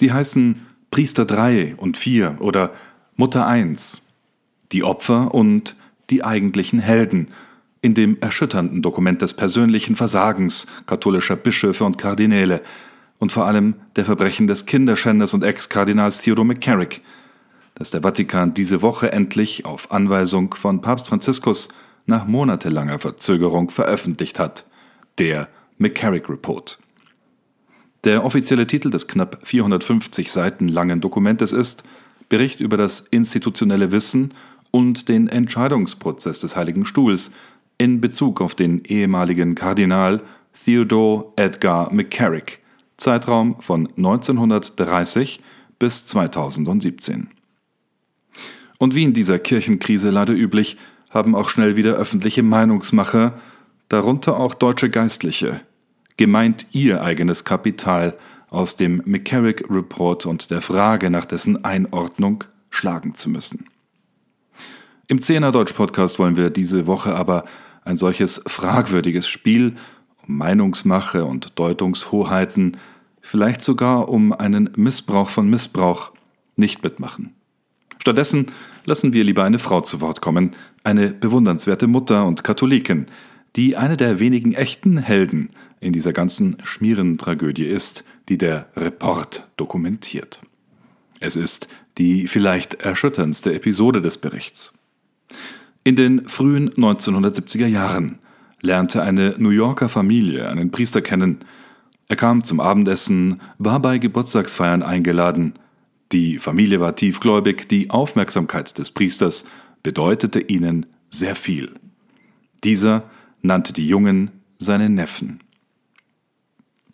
Sie heißen Priester 3 und 4 oder Mutter 1, die Opfer und die eigentlichen Helden in dem erschütternden Dokument des persönlichen Versagens katholischer Bischöfe und Kardinäle und vor allem der Verbrechen des Kinderschänders und Ex-Kardinals Theodore McCarrick, das der Vatikan diese Woche endlich auf Anweisung von Papst Franziskus nach monatelanger Verzögerung veröffentlicht hat, der McCarrick Report. Der offizielle Titel des knapp 450 Seiten langen Dokumentes ist Bericht über das institutionelle Wissen und den Entscheidungsprozess des Heiligen Stuhls in Bezug auf den ehemaligen Kardinal Theodore Edgar McCarrick, Zeitraum von 1930 bis 2017. Und wie in dieser Kirchenkrise leider üblich, haben auch schnell wieder öffentliche Meinungsmacher, darunter auch deutsche Geistliche, gemeint ihr eigenes Kapital aus dem McCarrick Report und der Frage nach dessen Einordnung schlagen zu müssen. Im Zehner Deutsch Podcast wollen wir diese Woche aber ein solches fragwürdiges Spiel um Meinungsmache und Deutungshoheiten, vielleicht sogar um einen Missbrauch von Missbrauch, nicht mitmachen. Stattdessen lassen wir lieber eine Frau zu Wort kommen, eine bewundernswerte Mutter und Katholikin, die eine der wenigen echten Helden in dieser ganzen Schmierentragödie ist, die der Report dokumentiert. Es ist die vielleicht erschütterndste Episode des Berichts. In den frühen 1970er Jahren lernte eine New Yorker Familie einen Priester kennen. Er kam zum Abendessen, war bei Geburtstagsfeiern eingeladen. Die Familie war tiefgläubig, die Aufmerksamkeit des Priesters bedeutete ihnen sehr viel. Dieser nannte die Jungen seine Neffen.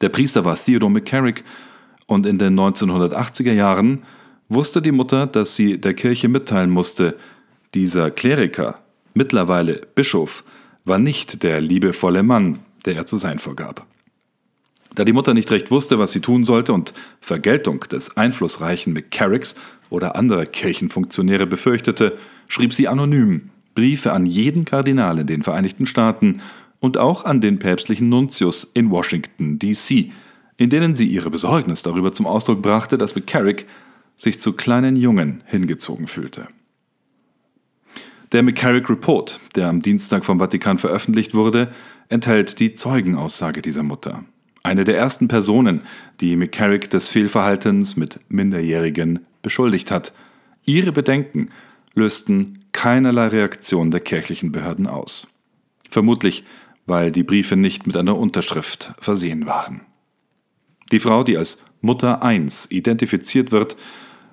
Der Priester war Theodore McCarrick und in den 1980er Jahren wusste die Mutter, dass sie der Kirche mitteilen musste, dieser Kleriker, mittlerweile Bischof, war nicht der liebevolle Mann, der er zu sein vorgab. Da die Mutter nicht recht wusste, was sie tun sollte und Vergeltung des einflussreichen McCarricks oder anderer Kirchenfunktionäre befürchtete, schrieb sie anonym Briefe an jeden Kardinal in den Vereinigten Staaten und auch an den päpstlichen Nuntius in Washington, D.C., in denen sie ihre Besorgnis darüber zum Ausdruck brachte, dass McCarrick sich zu kleinen Jungen hingezogen fühlte. Der McCarrick Report, der am Dienstag vom Vatikan veröffentlicht wurde, enthält die Zeugenaussage dieser Mutter. Eine der ersten Personen, die McCarrick des Fehlverhaltens mit Minderjährigen beschuldigt hat. Ihre Bedenken lösten keinerlei Reaktion der kirchlichen Behörden aus. Vermutlich, weil die Briefe nicht mit einer Unterschrift versehen waren. Die Frau, die als Mutter 1 identifiziert wird,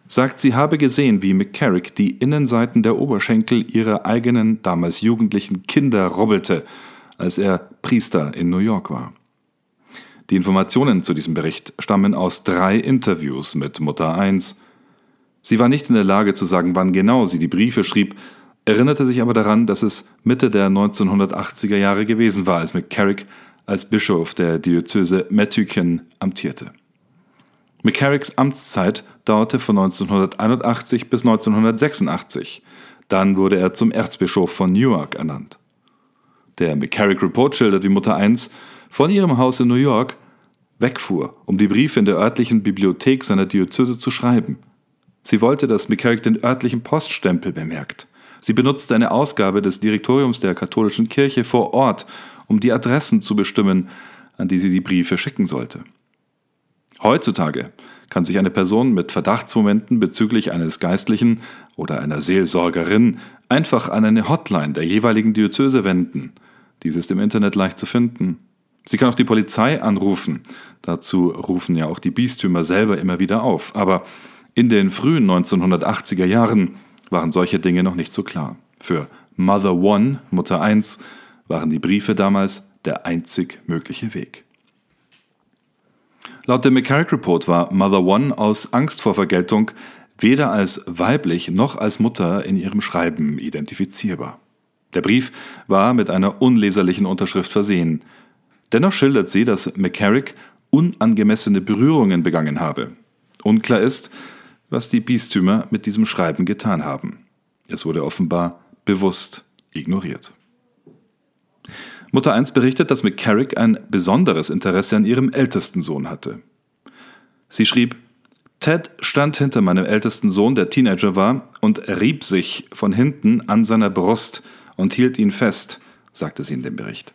sagt, sie habe gesehen, wie McCarrick die Innenseiten der Oberschenkel ihrer eigenen, damals jugendlichen Kinder robbelte, als er Priester in New York war. Die Informationen zu diesem Bericht stammen aus drei Interviews mit Mutter 1, Sie war nicht in der Lage zu sagen, wann genau sie die Briefe schrieb, erinnerte sich aber daran, dass es Mitte der 1980er Jahre gewesen war, als McCarrick als Bischof der Diözese Metuchen amtierte. McCarricks Amtszeit dauerte von 1981 bis 1986. Dann wurde er zum Erzbischof von Newark ernannt. Der McCarrick Report schildert, wie Mutter 1 von ihrem Haus in New York wegfuhr, um die Briefe in der örtlichen Bibliothek seiner Diözese zu schreiben – Sie wollte, dass McCarrick den örtlichen Poststempel bemerkt. Sie benutzte eine Ausgabe des Direktoriums der katholischen Kirche vor Ort, um die Adressen zu bestimmen, an die sie die Briefe schicken sollte. Heutzutage kann sich eine Person mit Verdachtsmomenten bezüglich eines Geistlichen oder einer Seelsorgerin einfach an eine Hotline der jeweiligen Diözese wenden. Dies ist im Internet leicht zu finden. Sie kann auch die Polizei anrufen. Dazu rufen ja auch die Bistümer selber immer wieder auf. Aber in den frühen 1980er Jahren waren solche Dinge noch nicht so klar. Für Mother One, Mutter 1, waren die Briefe damals der einzig mögliche Weg. Laut dem McCarrick Report war Mother One aus Angst vor Vergeltung weder als weiblich noch als Mutter in ihrem Schreiben identifizierbar. Der Brief war mit einer unleserlichen Unterschrift versehen. Dennoch schildert sie, dass McCarrick unangemessene Berührungen begangen habe. Unklar ist, was die Bistümer mit diesem Schreiben getan haben. Es wurde offenbar bewusst ignoriert. Mutter 1 berichtet, dass McCarrick ein besonderes Interesse an ihrem ältesten Sohn hatte. Sie schrieb, Ted stand hinter meinem ältesten Sohn, der Teenager war, und rieb sich von hinten an seiner Brust und hielt ihn fest, sagte sie in dem Bericht.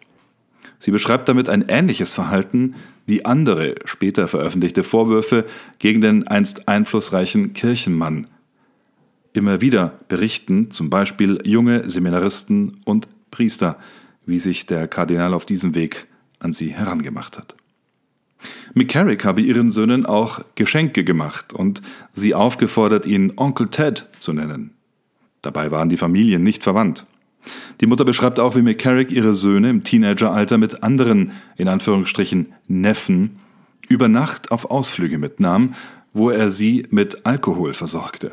Sie beschreibt damit ein ähnliches Verhalten wie andere später veröffentlichte Vorwürfe gegen den einst einflussreichen Kirchenmann. Immer wieder berichten zum Beispiel junge Seminaristen und Priester, wie sich der Kardinal auf diesem Weg an sie herangemacht hat. McCarrick habe ihren Söhnen auch Geschenke gemacht und sie aufgefordert, ihn Onkel Ted zu nennen. Dabei waren die Familien nicht verwandt. Die Mutter beschreibt auch, wie McCarrick ihre Söhne im Teenageralter mit anderen, in Anführungsstrichen, Neffen über Nacht auf Ausflüge mitnahm, wo er sie mit Alkohol versorgte.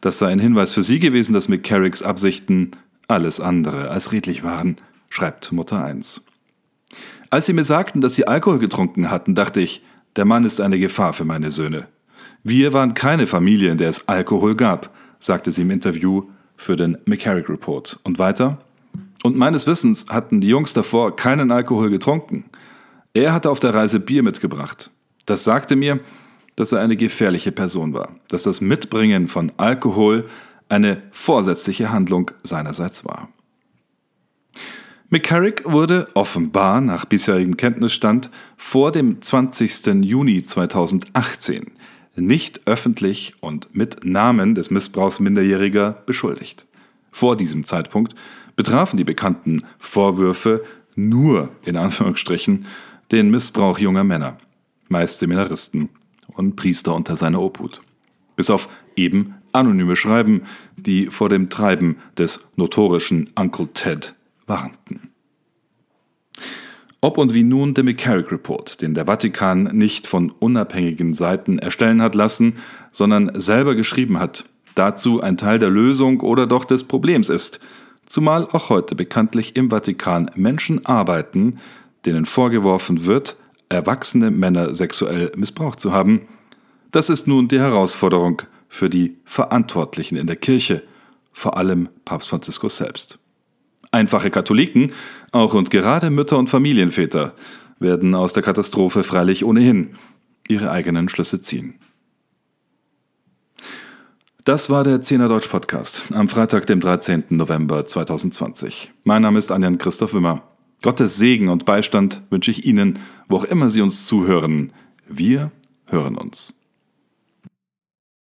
Das sei ein Hinweis für sie gewesen, dass McCarricks Absichten alles andere als redlich waren, schreibt Mutter 1. Als sie mir sagten, dass sie Alkohol getrunken hatten, dachte ich, der Mann ist eine Gefahr für meine Söhne. Wir waren keine Familie, in der es Alkohol gab, sagte sie im Interview für den McCarrick Report. Und weiter? Und meines Wissens hatten die Jungs davor keinen Alkohol getrunken. Er hatte auf der Reise Bier mitgebracht. Das sagte mir, dass er eine gefährliche Person war, dass das Mitbringen von Alkohol eine vorsätzliche Handlung seinerseits war. McCarrick wurde offenbar nach bisherigem Kenntnisstand vor dem 20. Juni 2018 nicht öffentlich und mit Namen des Missbrauchs Minderjähriger beschuldigt. Vor diesem Zeitpunkt betrafen die bekannten Vorwürfe nur, in Anführungsstrichen, den Missbrauch junger Männer, meist Seminaristen und Priester unter seiner Obhut. Bis auf eben anonyme Schreiben, die vor dem Treiben des notorischen Uncle Ted warnten. Ob und wie nun der McCarrick Report, den der Vatikan nicht von unabhängigen Seiten erstellen hat lassen, sondern selber geschrieben hat, dazu ein Teil der Lösung oder doch des Problems ist, zumal auch heute bekanntlich im Vatikan Menschen arbeiten, denen vorgeworfen wird, erwachsene Männer sexuell missbraucht zu haben, das ist nun die Herausforderung für die Verantwortlichen in der Kirche, vor allem Papst Franziskus selbst. Einfache Katholiken, auch und gerade Mütter und Familienväter, werden aus der Katastrophe freilich ohnehin ihre eigenen Schlüsse ziehen. Das war der Zehner Deutsch Podcast am Freitag, dem 13. November 2020. Mein Name ist Anjan Christoph Wimmer. Gottes Segen und Beistand wünsche ich Ihnen, wo auch immer Sie uns zuhören. Wir hören uns.